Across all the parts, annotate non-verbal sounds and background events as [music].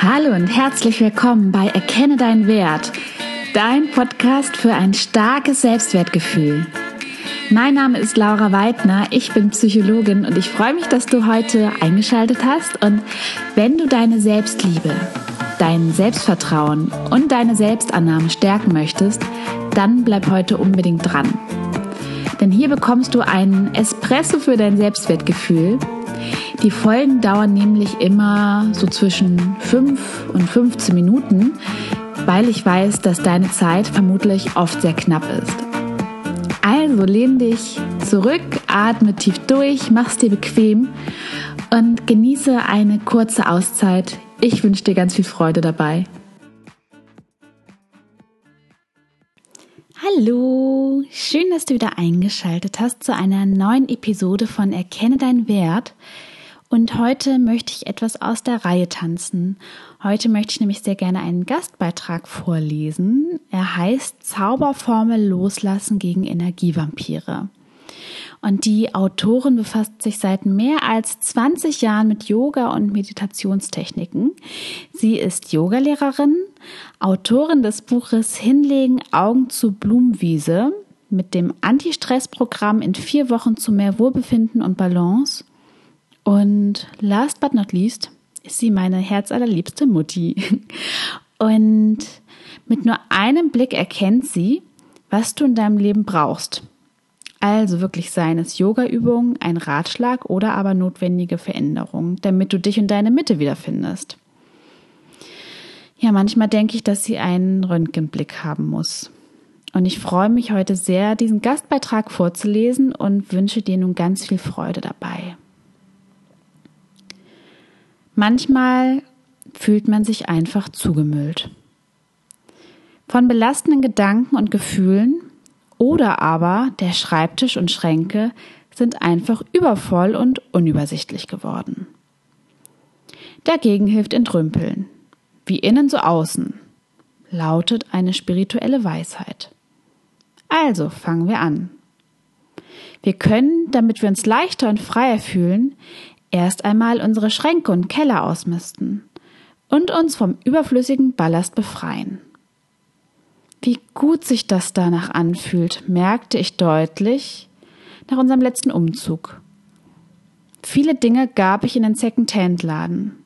Hallo und herzlich willkommen bei Erkenne deinen Wert, dein Podcast für ein starkes Selbstwertgefühl. Mein Name ist Laura Weidner, ich bin Psychologin und ich freue mich, dass du heute eingeschaltet hast und wenn du deine Selbstliebe, dein Selbstvertrauen und deine Selbstannahme stärken möchtest, dann bleib heute unbedingt dran. Denn hier bekommst du einen Espresso für dein Selbstwertgefühl die Folgen dauern nämlich immer so zwischen 5 und 15 Minuten, weil ich weiß, dass deine Zeit vermutlich oft sehr knapp ist. Also lehn dich zurück, atme tief durch, mach's dir bequem und genieße eine kurze Auszeit. Ich wünsche dir ganz viel Freude dabei. Hallo, schön, dass du wieder eingeschaltet hast zu einer neuen Episode von Erkenne deinen Wert. Und heute möchte ich etwas aus der Reihe tanzen. Heute möchte ich nämlich sehr gerne einen Gastbeitrag vorlesen. Er heißt Zauberformel loslassen gegen Energievampire. Und die Autorin befasst sich seit mehr als 20 Jahren mit Yoga und Meditationstechniken. Sie ist Yogalehrerin, Autorin des Buches Hinlegen Augen zu Blumenwiese mit dem Anti-Stress-Programm in vier Wochen zu mehr Wohlbefinden und Balance und last but not least ist sie meine herzallerliebste Mutti. [laughs] Und mit nur einem Blick erkennt sie, was du in deinem Leben brauchst. Also wirklich seien es Yoga-Übungen, ein Ratschlag oder aber notwendige Veränderungen, damit du dich und deine Mitte wiederfindest. Ja, manchmal denke ich, dass sie einen Röntgenblick haben muss. Und ich freue mich heute sehr, diesen Gastbeitrag vorzulesen und wünsche dir nun ganz viel Freude dabei. Manchmal fühlt man sich einfach zugemüllt. Von belastenden Gedanken und Gefühlen oder aber der Schreibtisch und Schränke sind einfach übervoll und unübersichtlich geworden. Dagegen hilft Entrümpeln, wie innen so außen, lautet eine spirituelle Weisheit. Also fangen wir an. Wir können, damit wir uns leichter und freier fühlen, erst einmal unsere Schränke und Keller ausmisten und uns vom überflüssigen Ballast befreien. Wie gut sich das danach anfühlt, merkte ich deutlich nach unserem letzten Umzug. Viele Dinge gab ich in den Second-Hand-Laden.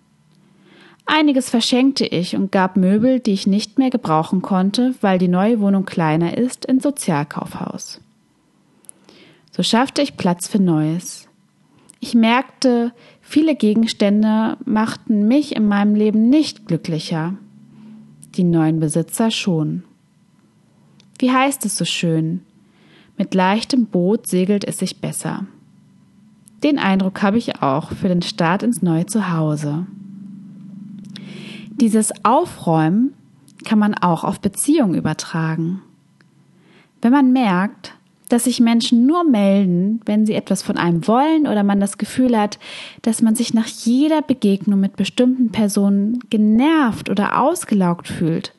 Einiges verschenkte ich und gab Möbel, die ich nicht mehr gebrauchen konnte, weil die neue Wohnung kleiner ist, ins Sozialkaufhaus. So schaffte ich Platz für Neues. Ich merkte, viele Gegenstände machten mich in meinem Leben nicht glücklicher. Die neuen Besitzer schon. Wie heißt es so schön? Mit leichtem Boot segelt es sich besser. Den Eindruck habe ich auch für den Start ins neue Zuhause. Dieses Aufräumen kann man auch auf Beziehungen übertragen. Wenn man merkt, dass sich Menschen nur melden, wenn sie etwas von einem wollen oder man das Gefühl hat, dass man sich nach jeder Begegnung mit bestimmten Personen genervt oder ausgelaugt fühlt,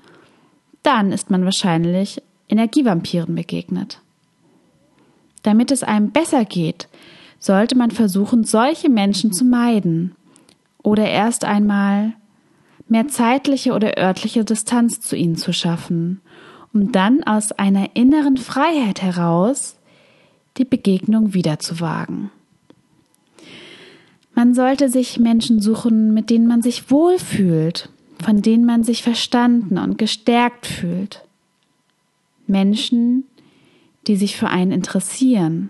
dann ist man wahrscheinlich Energievampiren begegnet. Damit es einem besser geht, sollte man versuchen, solche Menschen zu meiden oder erst einmal mehr zeitliche oder örtliche Distanz zu ihnen zu schaffen um dann aus einer inneren Freiheit heraus die Begegnung wieder zu wagen. Man sollte sich Menschen suchen, mit denen man sich wohlfühlt, von denen man sich verstanden und gestärkt fühlt. Menschen, die sich für einen interessieren,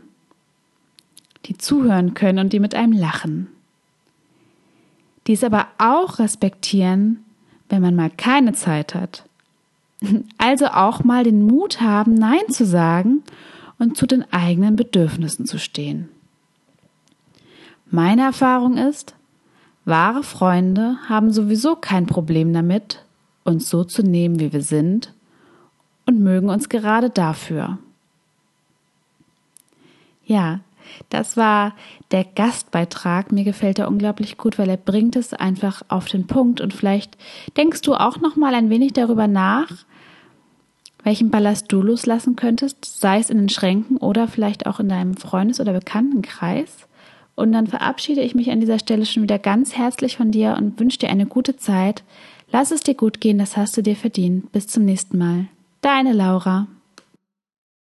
die zuhören können und die mit einem lachen. Die es aber auch respektieren, wenn man mal keine Zeit hat also auch mal den Mut haben, Nein zu sagen und zu den eigenen Bedürfnissen zu stehen. Meine Erfahrung ist, wahre Freunde haben sowieso kein Problem damit, uns so zu nehmen, wie wir sind und mögen uns gerade dafür. Ja, das war der Gastbeitrag. Mir gefällt er unglaublich gut, weil er bringt es einfach auf den Punkt und vielleicht denkst du auch noch mal ein wenig darüber nach, welchen Ballast du loslassen könntest, sei es in den Schränken oder vielleicht auch in deinem Freundes- oder Bekanntenkreis Und dann verabschiede ich mich an dieser Stelle schon wieder ganz herzlich von dir und wünsche dir eine gute Zeit. Lass es dir gut gehen, das hast du dir verdient. Bis zum nächsten Mal. Deine Laura.